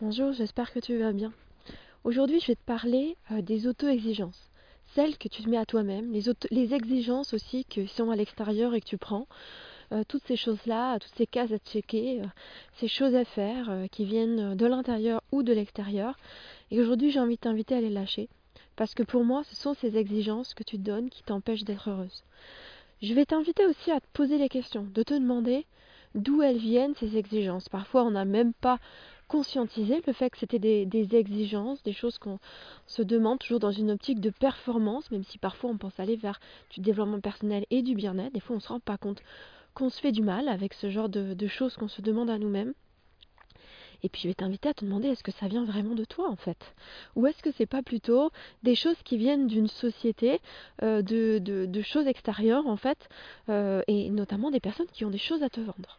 Bonjour, j'espère que tu vas bien. Aujourd'hui, je vais te parler euh, des auto-exigences. Celles que tu te mets à toi-même, les, exigences aussi qui sont à l'extérieur et que tu prends. Euh, toutes ces choses-là, toutes ces cases à checker, euh, ces choses à faire qui viennent de l'intérieur ou de l'extérieur. Et aujourd'hui, j'ai envie de t'inviter à les lâcher. Parce que pour moi, ce sont ces exigences que tu te donnes qui t'empêchent d'être heureuse. Je vais t'inviter aussi à te poser les questions, de te demander d'où elles viennent ces exigences. Parfois, on n'a même pas conscientisé le fait que c'était des, exigences, des choses qu'on se demande toujours dans une optique de performance, même si parfois on pense aller vers du développement personnel et du bien-être. Des fois, on ne se rend pas compte qu'on se fait du mal avec ce genre de, choses qu'on se demande à nous-mêmes. Et puis je vais t'inviter à te demander est-ce que ça vient vraiment de toi en fait? Ou est-ce que c'est pas plutôt des choses qui viennent d'une société, euh, de, choses extérieures en fait, euh, et notamment des personnes qui ont des choses à te vendre?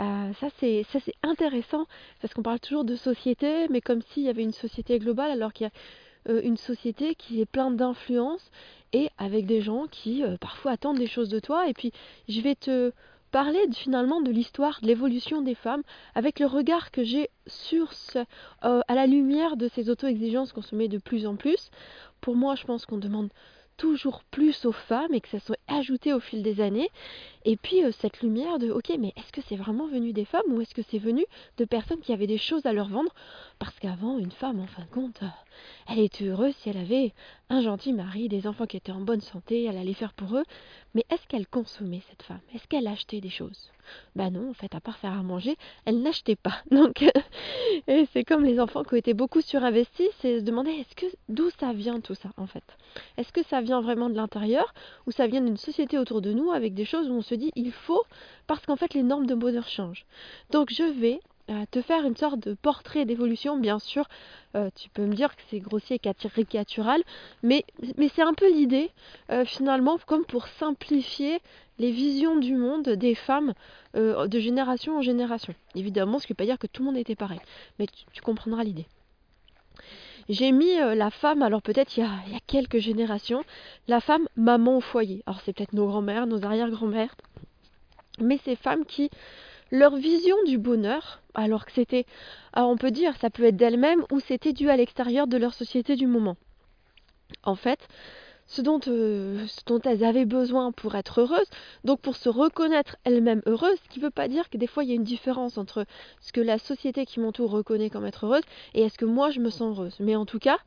Euh, ça c'est intéressant parce qu'on parle toujours de société, mais comme s'il y avait une société globale alors qu'il y a une société qui est pleine d'influence et avec des gens qui parfois attendent des choses de toi. Et puis je vais te parler finalement de l'histoire de l'évolution des femmes avec le regard que j'ai sur ce, à la lumière de ces auto-exigences qu'on se met de plus en plus. Pour moi, je pense qu'on demande toujours plus aux femmes et que ça soit ajouté au fil des années. Et puis euh, cette lumière de ok mais est-ce que c'est vraiment venu des femmes ou est-ce que c'est venu de personnes qui avaient des choses à leur vendre? Parce qu'avant une femme en fin de compte euh, elle était heureuse si elle avait un gentil mari, des enfants qui étaient en bonne santé, elle allait faire pour eux. Mais est-ce qu'elle consommait cette femme? Est-ce qu'elle achetait des choses? Bah non, en fait, à part faire à manger, elle n'achetait pas. Donc, et c'est comme les enfants qui ont été beaucoup surinvestis, c'est se demander est-ce que d'où ça vient tout ça en fait? Est-ce que ça vient vraiment de l'intérieur ou ça vient d'une société autour de nous avec des choses où on se dit il faut parce qu'en fait les normes de bonheur changent? Donc je vais te faire une sorte de portrait d'évolution. Bien sûr, euh, tu peux me dire que c'est grossier et caricatural, mais, c'est un peu l'idée, euh, finalement, comme pour simplifier les visions du monde des femmes euh, de génération en génération. Évidemment, ce qui ne veut pas dire que tout le monde était pareil, mais tu, comprendras l'idée. J'ai mis la femme, alors peut-être il, il, y a quelques générations, la femme maman au foyer. Alors c'est peut-être nos grands-mères, nos arrière-grands-mères, mais ces femmes qui leur vision du bonheur, alors que c'était, ah, on peut dire, ça peut être d'elles-mêmes ou c'était dû à l'extérieur de leur société du moment. En fait, ce dont, euh, ce dont, elles avaient besoin pour être heureuses, donc pour se reconnaître elles-mêmes heureuses, ce qui ne veut pas dire que des fois il y a une différence entre ce que la société qui m'entoure reconnaît comme être heureuse et est-ce que moi je me sens heureuse. Mais en tout cas,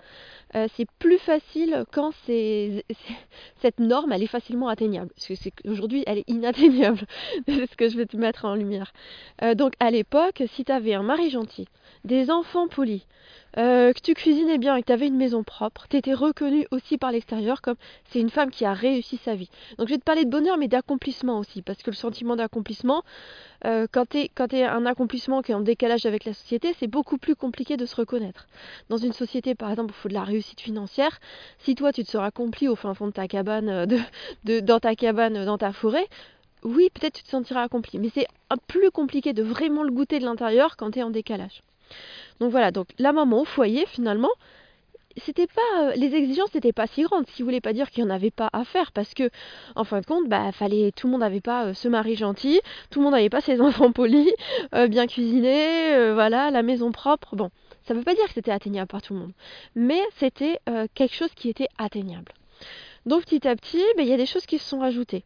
euh, c'est plus facile quand c'est, cette norme elle est facilement atteignable. Parce que aujourd'hui elle est inatteignable. c'est ce que je vais te mettre en lumière. Euh, donc à l'époque, si tu avais un mari gentil, des enfants polis, euh, que tu cuisinais bien et que tu avais une maison propre, tu étais reconnue aussi par l'extérieur comme c'est une femme qui a réussi sa vie. Donc je vais te parler de bonheur mais d'accomplissement aussi, parce que le sentiment d'accomplissement, euh, quand tu es un accomplissement qui est en décalage avec la société, c'est beaucoup plus compliqué de se reconnaître. Dans une société par exemple il faut de la réussite financière, si toi tu te seras accompli au fin fond de ta cabane, euh, de, dans ta cabane, dans ta forêt, oui, peut-être tu te sentiras accompli, mais c'est plus compliqué de vraiment le goûter de l'intérieur quand tu es en décalage. Donc voilà, donc la maman au foyer finalement, c'était pas euh, les exigences n'étaient pas si grandes, ce qui voulait pas dire qu'il n'y en avait pas à faire parce que en fin de compte, bah fallait tout le monde n'avait pas euh, ce mari gentil, tout le monde n'avait pas ses enfants polis, euh, bien cuisinés, voilà, la maison propre. Bon, ça veut pas dire que c'était atteignable par tout le monde, mais c'était quelque chose qui était atteignable. Donc petit à petit, ben, il y a des choses qui se sont rajoutées.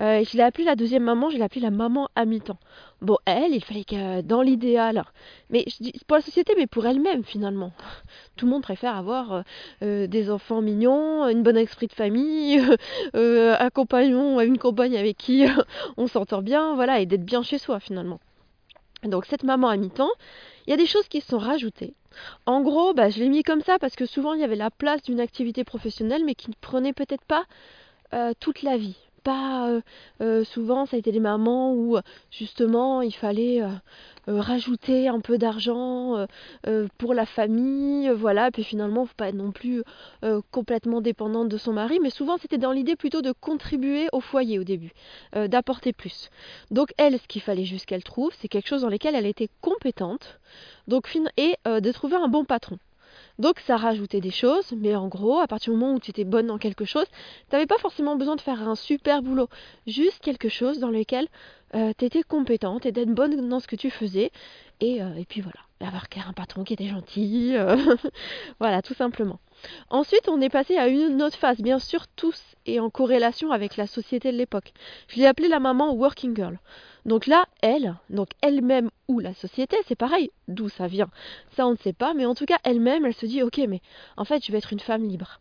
Euh, je l'ai appelée la deuxième maman, je l'ai appelée la maman à mi-temps. Bon, elle, il fallait que dans l'idéal, mais je dis pour la société, mais pour elle-même finalement. Tout le monde préfère avoir euh, euh, des enfants mignons, une bonne esprit de famille, un compagnon, une compagne avec qui on s'entend bien, voilà, et d'être bien chez soi finalement. Donc cette maman à mi-temps, il y a des choses qui se sont rajoutées. En gros, bah, je l'ai mis comme ça parce que souvent il y avait la place d'une activité professionnelle mais qui ne prenait peut-être pas euh, toute la vie pas euh, euh, souvent ça a été des mamans où justement il fallait euh, rajouter un peu d'argent pour la famille voilà. Puis finalement pas non plus complètement dépendante de son mari. Mais souvent c'était dans l'idée plutôt de contribuer au foyer au début d'apporter plus. Donc elle ce qu'il fallait juste qu'elle trouve c'est quelque chose dans lequel elle était compétente. Donc et de trouver un bon patron donc ça rajoutait des choses, mais en gros, à partir du moment où tu étais bonne dans quelque chose, tu n'avais pas forcément besoin de faire un super boulot. Juste quelque chose dans lequel euh, tu étais compétente et d'être bonne dans ce que tu faisais. Et, euh, et puis voilà. d'avoir un patron qui était gentil, voilà, tout simplement. Ensuite, on est passé à une autre phase, bien sûr, tous et en corrélation avec la société de l'époque. Je l'ai appelée la maman working girl. Donc là, elle, donc elle-même ou la société, c'est pareil, d'où ça vient. Ça, on ne sait pas, mais en tout cas, elle-même, elle se dit, ok, mais en fait, je vais être une femme libre.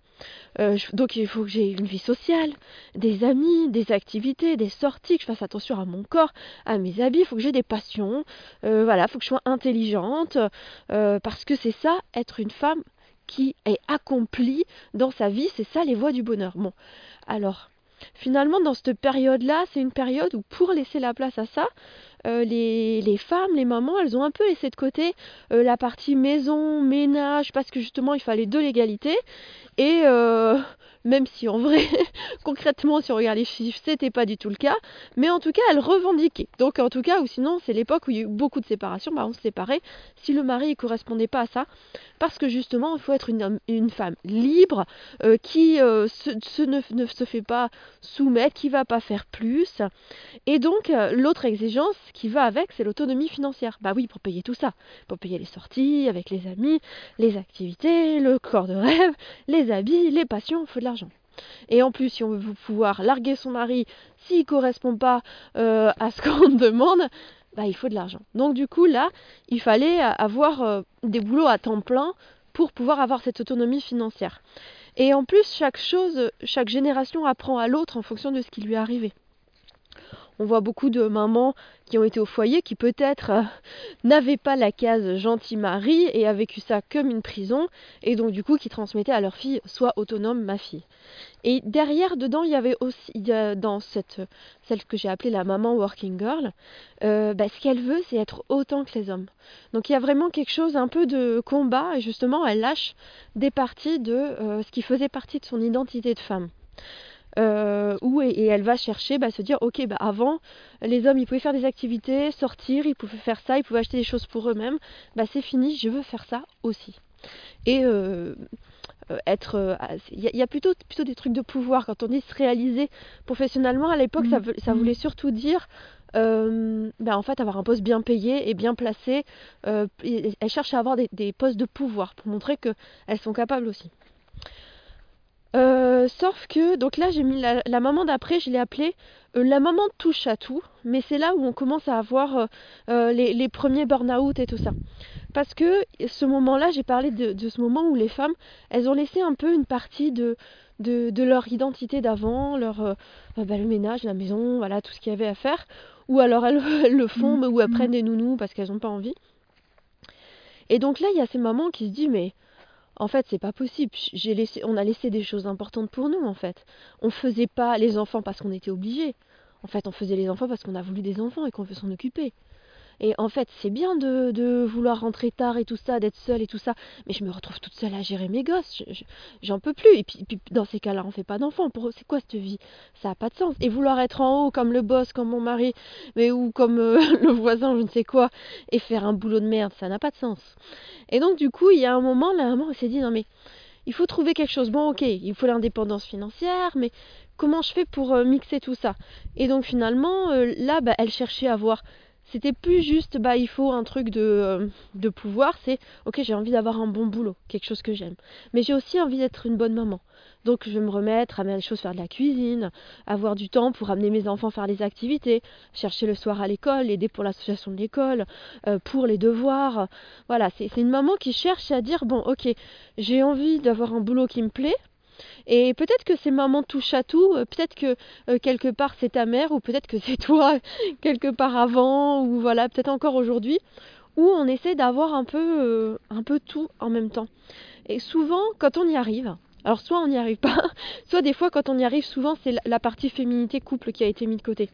Euh, donc il faut que j'ai une vie sociale, des amis, des activités, des sorties, que je fasse attention à mon corps, à mes habits, il faut que j'ai des passions, euh, voilà, il faut que je sois intelligente, euh, parce que c'est ça, être une femme qui est accomplie dans sa vie, c'est ça les voies du bonheur. Bon, alors, finalement, dans cette période-là, c'est une période où pour laisser la place à ça, euh, les, les, femmes, les mamans, elles ont un peu laissé de côté euh, la partie maison, ménage, parce que justement il fallait de l'égalité. Et euh, même si en vrai, concrètement, si on regarde les chiffres, c'était pas du tout le cas, mais en tout cas, elle revendiquait. Donc en tout cas, ou sinon, c'est l'époque où il y a eu beaucoup de séparations, bah, on se séparait si le mari ne correspondait pas à ça, parce que justement, il faut être une, une femme libre, qui se, ne, ne, se fait pas soumettre, qui va pas faire plus. Et donc, l'autre exigence qui va avec, c'est l'autonomie financière. Bah oui, pour payer tout ça, pour payer les sorties avec les amis, les activités, le corps de rêve, les habits, les passions, il faut de l'argent. Et en plus, si on veut pouvoir larguer son mari s'il ne correspond pas euh, à ce qu'on demande, bah, il faut de l'argent. Donc du coup, là, il fallait avoir euh, des boulots à temps plein pour pouvoir avoir cette autonomie financière. Et en plus, chaque chose, chaque génération apprend à l'autre en fonction de ce qui lui est arrivé. On voit beaucoup de mamans qui ont été au foyer qui peut-être euh, n'avaient pas la case gentil mari et a vécu ça comme une prison et donc du coup qui transmettaient à leur fille soit autonome ma fille. Et derrière dedans il y avait aussi dans cette celle que j'ai appelée la maman working girl, euh, bah, ce qu'elle veut c'est être autant que les hommes. Donc il y a vraiment quelque chose un peu de combat et justement elle lâche des parties de euh, ce qui faisait partie de son identité de femme. Euh, où et, elle va chercher, bah, se dire ok, bah, avant les hommes ils pouvaient faire des activités, sortir, ils pouvaient faire ça, ils pouvaient acheter des choses pour eux-mêmes, bah, c'est fini, je veux faire ça aussi. Et euh, euh, être, il y, a plutôt, plutôt des trucs de pouvoir quand on dit se réaliser professionnellement. À l'époque, ça, mmh. ça, voulait surtout dire bah, en fait avoir un poste bien payé et bien placé. elles cherchent à avoir des, des postes de pouvoir pour montrer qu'elles sont capables aussi. Euh, sauf que, donc là j'ai mis la, maman d'après, je l'ai appelée euh, la maman touche à tout, mais c'est là où on commence à avoir euh, les, premiers burn-out et tout ça. Parce que ce moment-là, j'ai parlé de, ce moment où les femmes, elles ont laissé un peu une partie de, de, leur identité d'avant, leur bah, le ménage, la maison, voilà, tout ce qu'il y avait à faire. Ou alors elles, le font, mais ou elles prennent des nounous parce qu'elles n'ont pas envie. Et donc là, il y a ces mamans qui se disent, mais en fait, c'est pas possible. J'ai laissé, on a laissé des choses importantes pour nous, en fait. On faisait pas les enfants parce qu'on était obligé. En fait, on faisait les enfants parce qu'on a voulu des enfants et qu'on veut s'en occuper. Et en fait, c'est bien de, vouloir rentrer tard et tout ça, d'être seule et tout ça, mais je me retrouve toute seule à gérer mes gosses. J'en peux plus. Et puis, dans ces cas-là, on fait pas d'enfants. Pour c'est quoi cette vie? Ça a pas de sens. Et vouloir être en haut comme le boss, comme mon mari, mais ou comme euh, le voisin, je ne sais quoi, et faire un boulot de merde, ça n'a pas de sens. Et donc, du coup, il y a un moment, moment, on s'est dit non mais il faut trouver quelque chose. Bon, ok, il faut l'indépendance financière, mais comment je fais pour euh, mixer tout ça? Et donc finalement, euh, là, bah, elle cherchait à voir c'était plus juste, bah il faut un truc de, euh, de pouvoir, c'est ok j'ai envie d'avoir un bon boulot, quelque chose que j'aime. Mais j'ai aussi envie d'être une bonne maman. Donc je vais me remettre à les choses, faire de la cuisine, avoir du temps pour amener mes enfants faire les activités, chercher le soir à l'école, aider pour l'association de l'école, euh, pour les devoirs. Voilà, c'est une maman qui cherche à dire bon ok j'ai envie d'avoir un boulot qui me plaît, et peut-être que c'est maman touche à tout, euh, peut-être que euh, quelque part c'est ta mère, ou peut-être que c'est toi quelque part avant, ou voilà, peut-être encore aujourd'hui, où on essaie d'avoir un peu, euh, un peu tout en même temps. Et souvent, quand on y arrive, alors soit on n'y arrive pas, soit des fois quand on y arrive, souvent c'est la partie féminité couple qui a été mise de côté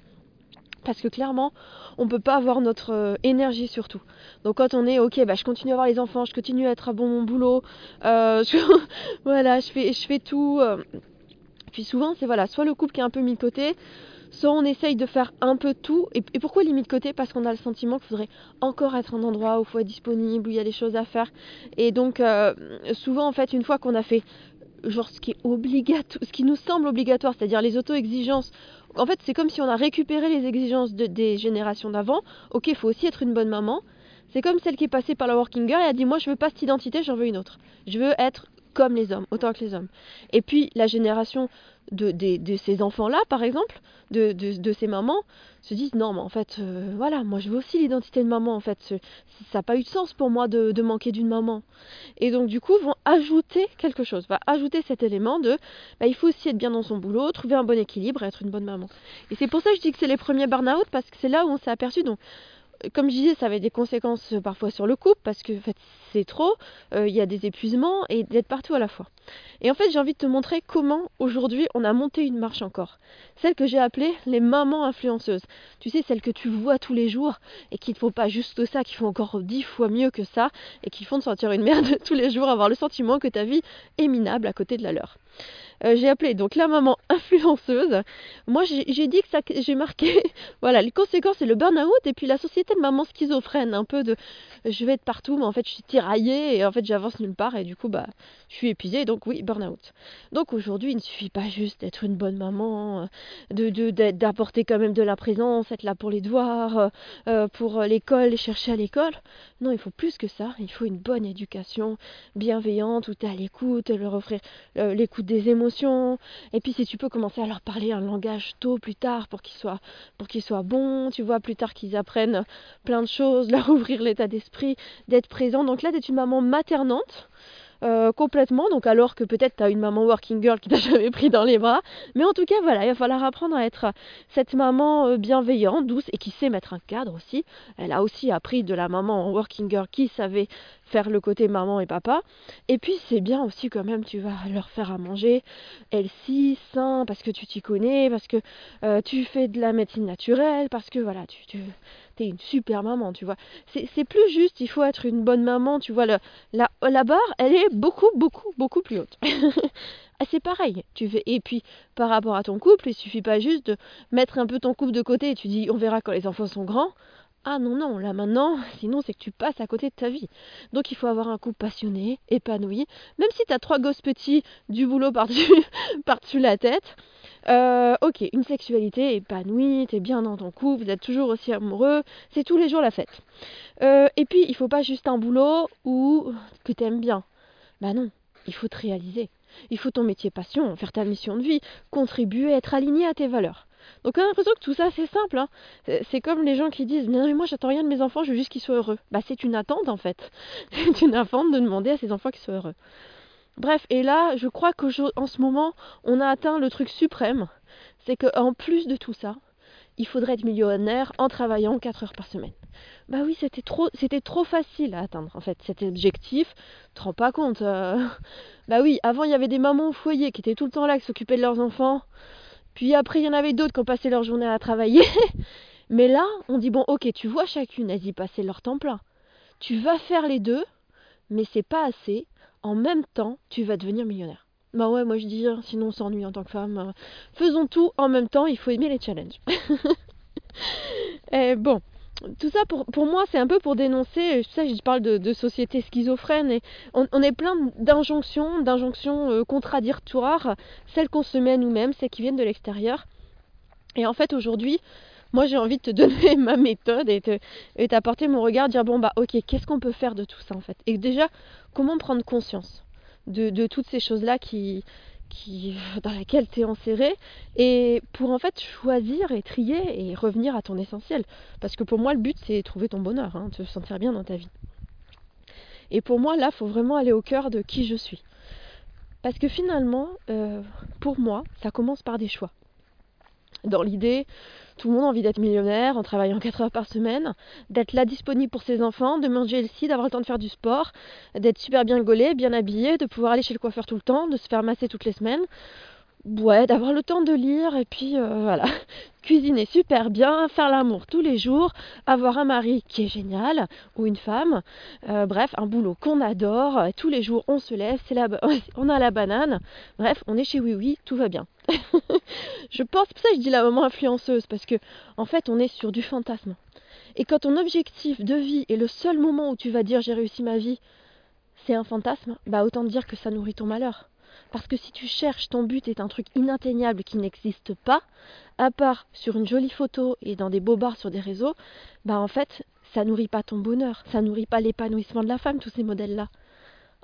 parce que clairement, on ne peut pas avoir notre euh, énergie sur tout. Donc quand on est ok, bah, je continue à avoir les enfants, je continue à être à bon boulot, euh, voilà, je fais, je fais tout. Euh. Puis souvent, c'est voilà, soit le couple qui est un peu mis de côté, soit on essaye de faire un peu tout. Et, pourquoi il est mis de côté? Parce qu'on a le sentiment qu'il faudrait encore être un endroit où il faut être disponible, où il y a des choses à faire. Et donc souvent, en fait, une fois qu'on a fait genre ce qui est ce qui nous semble obligatoire, c'est-à-dire les auto-exigences en fait, c'est comme si on a récupéré les exigences des générations d'avant. Ok, il faut aussi être une bonne maman, C'est comme celle qui est passée par la working girl et a dit moi je veux pas cette identité, j'en veux une autre. Je veux être comme les hommes, autant que les hommes. Et puis la génération de, ces enfants-là, par exemple, de, ces mamans, se disent non, mais en fait, euh, voilà, moi je veux aussi l'identité de maman, en fait, ça n'a pas eu de sens pour moi de, manquer d'une maman. Et donc du coup, vont ajouter quelque chose, va ajouter cet élément de, bah, il faut aussi être bien dans son boulot, trouver un bon équilibre être une bonne maman. Et c'est pour ça que je dis que c'est les premiers burn-out, parce que c'est là où on s'est aperçu, donc comme je disais, ça avait des conséquences euh, parfois sur le couple parce que fait, c'est trop, euh, il y a des épuisements et d'être partout à la fois. Et en fait, j'ai envie de te montrer comment aujourd'hui on a monté une marche encore. Celle que j'ai appelée les mamans influenceuses. Tu sais, celles que tu vois tous les jours et qui ne font pas juste ça, qui font encore dix fois mieux que ça et qui font de sortir une merde tous les jours, avoir le sentiment que ta vie est minable à côté de la leur. Euh, j'ai appelé donc la maman influenceuse. Moi, j'ai dit que ça, j'ai marqué, voilà, les conséquences, c'est le burn-out et puis la société de maman schizophrène, un peu de, je vais être partout, mais en fait, je suis tiraillée et en fait, j'avance nulle part et du coup, bah, je suis épuisée, donc oui, burn-out. Donc aujourd'hui, il ne suffit pas juste d'être une bonne maman, de, d'apporter quand même de la présence, être là pour les devoirs, euh, pour l'école, chercher à l'école. Non, il faut plus que ça. Il faut une bonne éducation bienveillante où tu es à l'écoute, leur offrir euh, l'écoute des émotions et puis si tu peux commencer à leur parler un langage tôt plus tard pour qu'ils soient, pour qu'ils soient bons, tu vois, plus tard qu'ils apprennent plein de choses, leur ouvrir l'état d'esprit, d'être présent. Donc là, d'être une maman maternante. Euh, complètement, donc alors que peut-être tu une maman working girl qui t'a jamais pris dans les bras. Mais en tout cas, voilà, il va falloir apprendre à être cette maman euh, bienveillante, douce et qui sait mettre un cadre aussi. Elle a aussi appris de la maman working girl qui savait faire le côté maman et papa. Et puis c'est bien aussi quand même, tu vas leur faire à manger healthy, sain, parce que tu t'y connais, parce que euh, tu fais de la médecine naturelle, parce que voilà, tu, tu es une super maman, tu vois. C'est plus juste, il faut être une bonne maman, tu vois. Le, la, la barre, elle est beaucoup, beaucoup, beaucoup plus haute. Ah, c'est pareil. Tu fais... Et puis, par rapport à ton couple, il suffit pas juste de mettre un peu ton couple de côté et tu dis on verra quand les enfants sont grands. Ah non, non, là maintenant, sinon c'est que tu passes à côté de ta vie. Donc il faut avoir un couple passionné, épanoui, même si tu as trois gosses petits, du boulot par-dessus par la tête. Euh, ok, une sexualité épanouie, t'es bien dans ton couple, vous êtes toujours aussi amoureux, c'est tous les jours la fête. Euh, et puis il faut pas juste un boulot ou que t'aimes bien. Bah non, il faut te réaliser. Il faut ton métier passion, faire ta mission de vie, contribuer, être aligné à tes valeurs. Donc on a l'impression que tout ça c'est simple. Hein. C'est comme les gens qui disent non mais moi j'attends rien de mes enfants, je veux juste qu'ils soient heureux. Bah c'est une attente en fait. C'est une attente de demander à ses enfants qu'ils soient heureux. Bref, et là je crois qu'en ce moment on a atteint le truc suprême. C'est qu'en plus de tout ça, il faudrait être millionnaire en travaillant 4 heures par semaine. Bah oui, c'était trop, c'était trop facile à atteindre en fait cet objectif. Tu te rends pas compte euh. Bah oui, avant il y avait des mamans au foyer qui étaient tout le temps là, qui s'occupaient de leurs enfants. Puis après, il y en avait d'autres qui ont passé leur journée à travailler. Mais là, on dit bon, ok, tu vois chacune, elles y passaient leur temps plein. Tu vas faire les deux, mais c'est pas assez. En même temps, tu vas devenir millionnaire. Bah ouais, moi je dis, hein, sinon on s'ennuie en tant que femme. Faisons tout en même temps, il faut aimer les challenges. Et bon, tout ça pour, pour moi c'est un peu pour dénoncer, ça je parle de, société schizophrène et on, est plein d'injonctions, d'injonctions euh, contradictoires, celles qu'on se met à nous-mêmes, celles qui viennent de l'extérieur. Et en fait aujourd'hui, moi j'ai envie de te donner ma méthode et, t'apporter mon regard, dire bon bah ok, qu'est-ce qu'on peut faire de tout ça en fait? Et déjà, comment prendre conscience de, toutes ces choses-là dans laquelle tu es enserré? Et pour en fait choisir et trier et revenir à ton essentiel. Parce que pour moi, le but, c'est trouver ton bonheur, hein, te sentir bien dans ta vie. Et pour moi, là, il faut vraiment aller au cœur de qui je suis. Parce que finalement, euh, pour moi, ça commence par des choix. Dans l'idée, tout le monde a envie d'être millionnaire en travaillant 4 heures par semaine, d'être là disponible pour ses enfants, de manger le d'avoir le temps de faire du sport, d'être super bien gaulé, bien habillé, de pouvoir aller chez le coiffeur tout le temps, de se faire masser toutes les semaines. Ouais, d'avoir le temps de lire et puis euh, voilà, cuisiner super bien, faire l'amour tous les jours, avoir un mari qui est génial ou une femme, euh, bref, un boulot qu'on adore, tous les jours on se lève, c'est on a la banane, bref, on est chez Oui Oui, tout va bien. je pense, pour ça je dis la maman influenceuse, parce que en fait on est sur du fantasme. Et quand ton objectif de vie est le seul moment où tu vas dire j'ai réussi ma vie, c'est un fantasme, bah autant dire que ça nourrit ton malheur. Parce que si tu cherches, ton but est un truc inatteignable qui n'existe pas, à part sur une jolie photo et dans des beaux bars sur des réseaux, bah en fait, ça nourrit pas ton bonheur, ça nourrit pas l'épanouissement de la femme, tous ces modèles-là.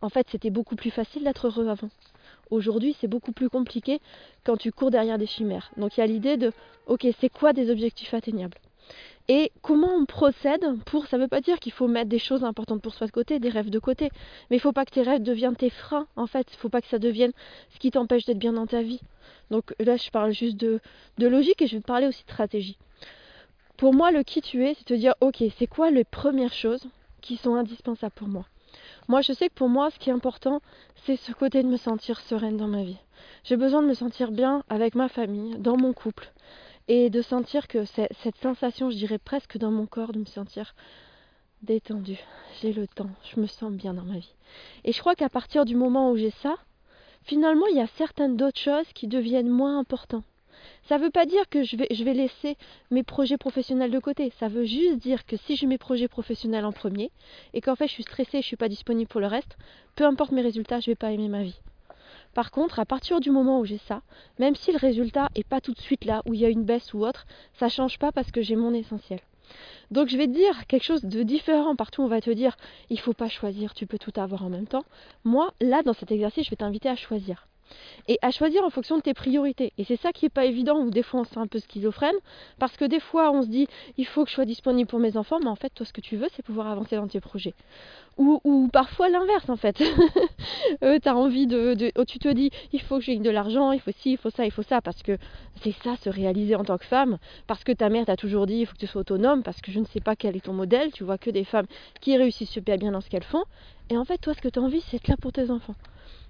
En fait, c'était beaucoup plus facile d'être heureux avant. Aujourd'hui, c'est beaucoup plus compliqué quand tu cours derrière des chimères. Donc il y a l'idée de, ok, c'est quoi des objectifs atteignables? Et comment on procède pour. Ça ne veut pas dire qu'il faut mettre des choses importantes pour soi de côté, des rêves de côté. Mais il faut pas que tes rêves deviennent tes freins, en fait. Il faut pas que ça devienne ce qui t'empêche d'être bien dans ta vie. Donc là, je parle juste de, de logique et je vais te parler aussi de stratégie. Pour moi, le qui tu es, c'est te dire ok, c'est quoi les premières choses qui sont indispensables pour moi? Moi, je sais que pour moi, ce qui est important, c'est ce côté de me sentir sereine dans ma vie. J'ai besoin de me sentir bien avec ma famille, dans mon couple et de sentir que cette sensation, je dirais presque dans mon corps, de me sentir détendue. J'ai le temps, je me sens bien dans ma vie. Et je crois qu'à partir du moment où j'ai ça, finalement, il y a certaines d'autres choses qui deviennent moins importantes. Ça ne veut pas dire que je vais, laisser mes projets professionnels de côté. Ça veut juste dire que si mets mes projets professionnels en premier et qu'en fait je suis stressée, je ne suis pas disponible pour le reste, peu importe mes résultats, je ne vais pas aimer ma vie. Par contre, à partir du moment où j'ai ça, même si le résultat n'est pas tout de suite là, où il y a une baisse ou autre, ça change pas parce que j'ai mon essentiel. Donc je vais te dire quelque chose de différent. Partout on va te dire il faut pas choisir, tu peux tout avoir en même temps. Moi, là dans cet exercice, je vais t'inviter à choisir et à choisir en fonction de tes priorités. Et c'est ça qui n'est pas évident, ou des fois on se sent un peu schizophrène, parce que des fois on se dit il faut que je sois disponible pour mes enfants, mais en fait toi ce que tu veux c'est pouvoir avancer dans tes projets. Ou, ou parfois l'inverse en fait. euh, envie de, de oh, tu te dis il faut que j'ai de l'argent, il faut ci, il faut ça, il faut ça, parce que c'est ça se réaliser en tant que femme, parce que ta mère t'a toujours dit il faut que tu sois autonome, parce que je ne sais pas quel est ton modèle, tu vois que des femmes qui réussissent super bien dans ce qu'elles font, et en fait toi ce que tu as envie c'est être là pour tes enfants.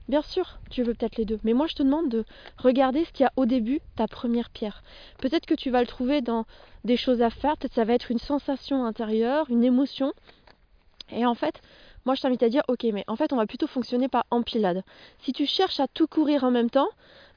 Bien sûr, tu veux peut-être les deux, mais moi je te demande de regarder ce qu'il y a au début, ta première pierre. Peut-être que tu vas le trouver dans des choses à faire, peut-être ça va être une sensation intérieure, une émotion. Et en fait, moi je t'invite à dire ok, mais en fait on va plutôt fonctionner par empilade. Si tu cherches à tout courir en même temps,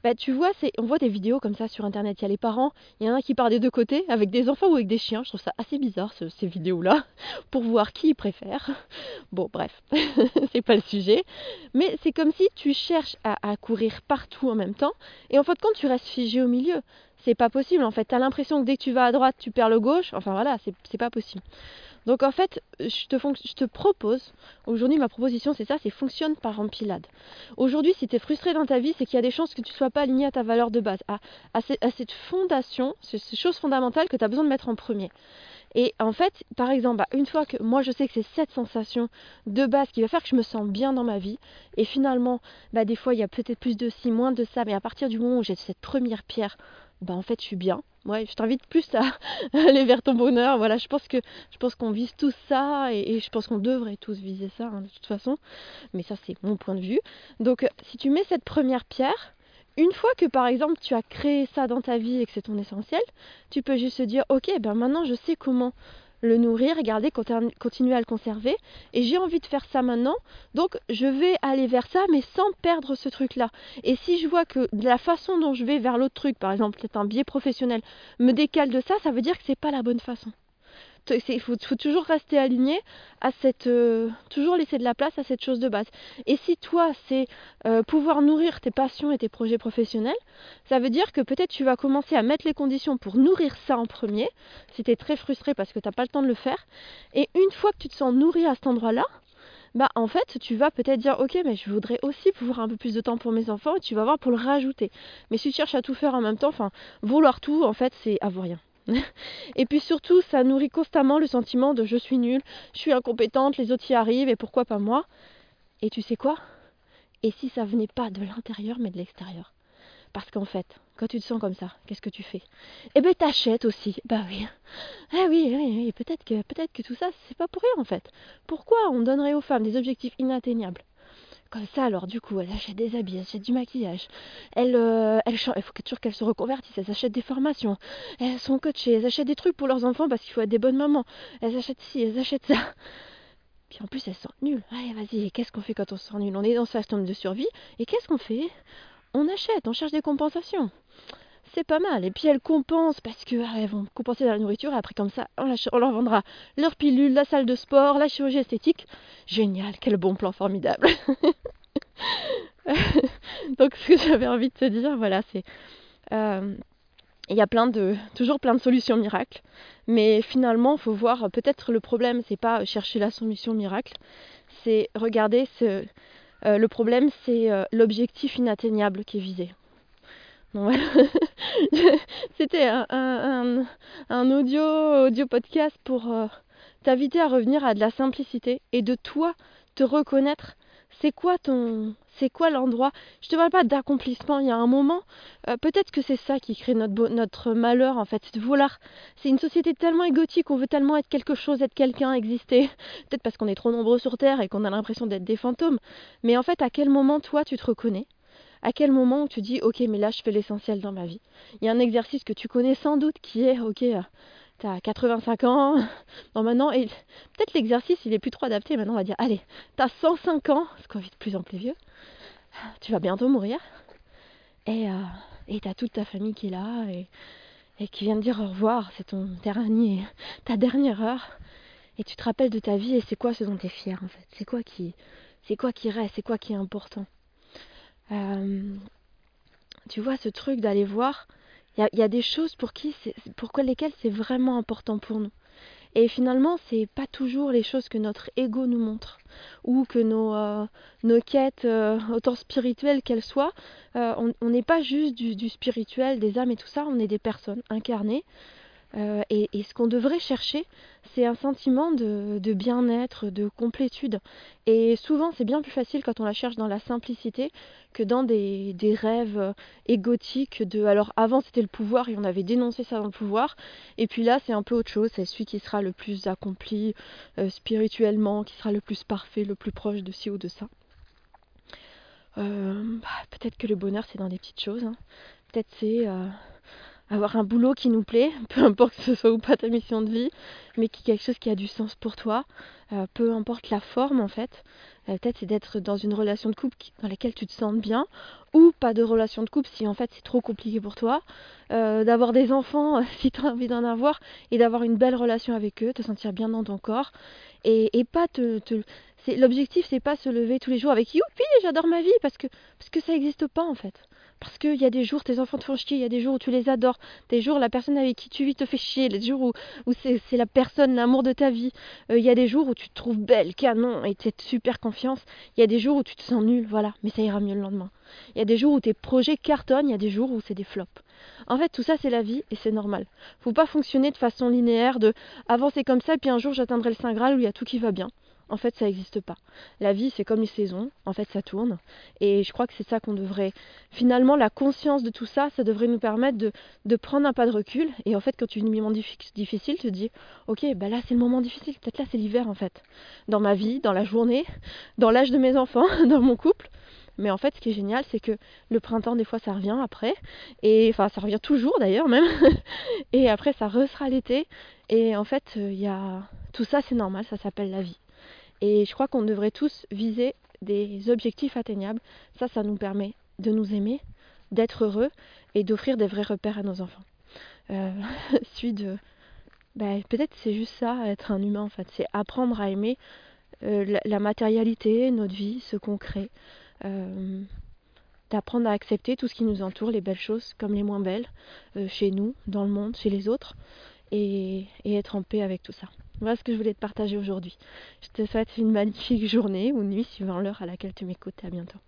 bah, tu vois, on voit des vidéos comme ça sur internet. Il y a les parents, il y en a qui partent des deux côtés, avec des enfants ou avec des chiens. Je trouve ça assez bizarre ces vidéos-là, pour voir qui ils préfèrent. Bon, bref, c'est pas le sujet. Mais c'est comme si tu cherches à, à, courir partout en même temps, et en fait, quand tu restes figé au milieu, c'est pas possible en fait. T'as l'impression que dès que tu vas à droite, tu perds le gauche. Enfin voilà, c'est pas possible. Donc en fait, je te, propose, aujourd'hui ma proposition c'est ça, c'est fonctionne par empilade. Aujourd'hui, si tu es frustré dans ta vie, c'est qu'il y a des chances que tu ne sois pas aligné à ta valeur de base, à, cette fondation, ces choses fondamentales que tu as besoin de mettre en premier. Et en fait, par exemple, bah, une fois que moi je sais que c'est cette sensation de base qui va faire que je me sens bien dans ma vie, et finalement, bah, des fois il y a peut-être plus de ci, moins de ça, mais à partir du moment où j'ai cette première pierre, bah en fait je suis bien. Ouais, je t'invite plus à aller vers ton bonheur. Voilà, je pense que je pense qu'on vise tous ça et, je pense qu'on devrait tous viser ça hein, de toute façon. Mais ça c'est mon point de vue. Donc si tu mets cette première pierre, une fois que par exemple tu as créé ça dans ta vie et que c'est ton essentiel, tu peux juste te dire ok ben maintenant je sais comment le nourrir, garder, continuer à le conserver. Et j'ai envie de faire ça maintenant, donc je vais aller vers ça, mais sans perdre ce truc-là. Et si je vois que la façon dont je vais vers l'autre truc, par exemple peut-être un biais professionnel, me décale de ça, ça veut dire que c'est pas la bonne façon il faut, toujours rester aligné à cette euh, toujours laisser de la place à cette chose de base. Et si toi c'est euh, pouvoir nourrir tes passions et tes projets professionnels ça veut dire que peut-être tu vas commencer à mettre les conditions pour nourrir ça en premier si tu es très frustré parce que tu n'as pas le temps de le faire. Et une fois que tu te sens nourri à cet endroit là bah en fait tu vas peut-être dire ok mais je voudrais aussi pouvoir un peu plus de temps pour mes enfants et tu vas voir pour le rajouter. Mais si tu cherches à tout faire en même temps enfin vouloir tout en fait c'est avoir rien et puis surtout, ça nourrit constamment le sentiment de je suis nulle, je suis incompétente, les autres y arrivent et pourquoi pas moi? Et tu sais quoi? Et si ça venait pas de l'intérieur mais de l'extérieur? Parce qu'en fait, quand tu te sens comme ça, qu'est-ce que tu fais? Eh ben t'achètes aussi. Bah oui. Oui, oui, oui. peut-être que peut-être que tout ça, c'est pas pour rien en fait. Pourquoi on donnerait aux femmes des objectifs inatteignables? Comme ça, alors du coup, elle achète des habits, elle achète du maquillage, elle, euh, elle, il faut toujours qu'elles se reconvertissent, elles achètent des formations, elles sont coachées, elles achètent des trucs pour leurs enfants parce qu'il faut être des bonnes mamans, elles achètent ci, elles achètent ça. Puis en plus, elles sentent nulles. Allez, vas-y, qu'est-ce qu'on fait quand on se sent nul? On est dans sa tombe de survie, et qu'est-ce qu'on fait? On achète, on cherche des compensations c'est pas mal. Et puis elles compensent parce qu'elles ah, vont compenser dans la nourriture et après comme ça, on, leur vendra leur pilule, la salle de sport, la chirurgie esthétique. Génial, quel bon plan formidable. Donc ce que j'avais envie de te dire, voilà, c'est... Euh, il y a plein de, toujours plein de solutions miracles, mais finalement, il faut voir, peut-être le problème, c'est pas chercher la solution miracle, c'est regarder euh, le problème, c'est euh, l'objectif inatteignable qui est visé. C'était un, audio, audio podcast pour euh, t'inviter à revenir à de la simplicité et de toi te reconnaître. C'est quoi ton c'est quoi l'endroit? Je te parle pas d'accomplissement. Il y a un moment euh, peut-être que c'est ça qui crée notre notre malheur en fait c'est vouloir. C'est une société tellement égotique on veut tellement être quelque chose être quelqu'un exister. Peut-être parce qu'on est trop nombreux sur terre et qu'on a l'impression d'être des fantômes. Mais en fait à quel moment toi tu te reconnais? À quel moment tu dis ok mais là je fais l'essentiel dans ma vie? Il y a un exercice que tu connais sans doute qui est ok euh, t'as 85 ans. Bon, maintenant, et peut-être l'exercice, il est plus trop adapté. Maintenant, on va dire, allez, t'as 105 ans, parce qu'on vit de plus en plus vieux. Tu vas bientôt mourir. Et euh, t'as toute ta famille qui est là et, et qui vient te dire au revoir. C'est ton dernier, ta dernière heure. Et tu te rappelles de ta vie et c'est quoi ce dont tu es fier en fait? C'est quoi qui, c'est quoi qui reste, c'est quoi qui est important? Euh, tu vois ce truc d'aller voir il y, a des choses pour, qui lesquelles c'est vraiment important pour nous. Et finalement, c'est pas toujours les choses que notre ego nous montre ou que nos, euh, nos quêtes, euh, autant spirituelles qu'elles soient. On n'est pas juste du, spirituel, des âmes et tout ça, on est des personnes incarnées euh, et, ce qu'on devrait chercher, c'est un sentiment de, bien-être, de complétude. Et souvent, c'est bien plus facile quand on la cherche dans la simplicité que dans des, rêves euh, égotiques. Alors, avant, c'était le pouvoir et on avait dénoncé ça dans le pouvoir. Et puis là, c'est un peu autre chose. C'est celui qui sera le plus accompli euh, spirituellement, qui sera le plus parfait, le plus proche de ci ou de ça. Bah, peut-être que le bonheur, c'est dans des petites choses. Hein. Peut-être c'est avoir un boulot qui nous plaît, peu importe que ce soit ou pas ta mission de vie, mais qui quelque chose qui a du sens pour toi, euh, peu importe la forme en fait. Peut-être c'est d'être dans une relation de couple dans laquelle tu te sens bien, ou pas de relation de couple si en fait c'est trop compliqué pour toi, euh, d'avoir des enfants si tu as envie d'en avoir, et d'avoir une belle relation avec eux, te sentir bien dans ton corps, et, pas te l'objectif c'est pas se lever tous les jours avec youpi j'adore ma vie parce que parce que ça n'existe pas en fait parce qu'il y a des jours, tes enfants te font chier, il y a des jours où tu les adores, des jours, la personne avec qui tu vis te fait chier, des jours où, où c'est la personne, l'amour de ta vie. Euh, il y a des jours où tu te trouves belle, canon, et tu super confiance. Il y a des jours où tu te sens nul, voilà, mais ça ira mieux le lendemain. Il y a des jours où tes projets cartonnent, il y a des jours où c'est des flops. En fait, tout ça, c'est la vie et c'est normal. Faut pas fonctionner de façon linéaire de avancer comme ça, puis un jour j'atteindrai le Saint Graal où il y a tout qui va bien en fait, ça n'existe pas. La vie, c'est comme les saisons, en fait, ça tourne. Et je crois que c'est ça qu'on devrait. Finalement, la conscience de tout ça, ça devrait nous permettre de, prendre un pas de recul. Et en fait, quand tu vis un moment difficile, tu te dis Ok, bah là, c'est le moment difficile. Peut-être là, c'est l'hiver, en fait. Dans ma vie, dans la journée, dans l'âge de mes enfants, dans mon couple. Mais en fait, ce qui est génial, c'est que le printemps, des fois, ça revient après. Et enfin, ça revient toujours d'ailleurs, même. et après, ça resera l'été. Et en fait, il y a. Tout ça, c'est normal, ça s'appelle la vie. Et je crois qu'on devrait tous viser des objectifs atteignables. Ça, ça nous permet de nous aimer, d'être heureux et d'offrir des vrais repères à nos enfants. Euh. Bah, peut-être c'est juste ça, être un humain en fait. C'est apprendre à aimer euh, la, matérialité, notre vie, ce qu'on crée. Euh, d'apprendre à accepter tout ce qui nous entoure, les belles choses comme les moins belles, euh, chez nous, dans le monde, chez les autres, et, être en paix avec tout ça. Voilà ce que je voulais te partager aujourd'hui. Je te souhaite une magnifique journée ou nuit suivant l'heure à laquelle tu m'écoutes. À bientôt.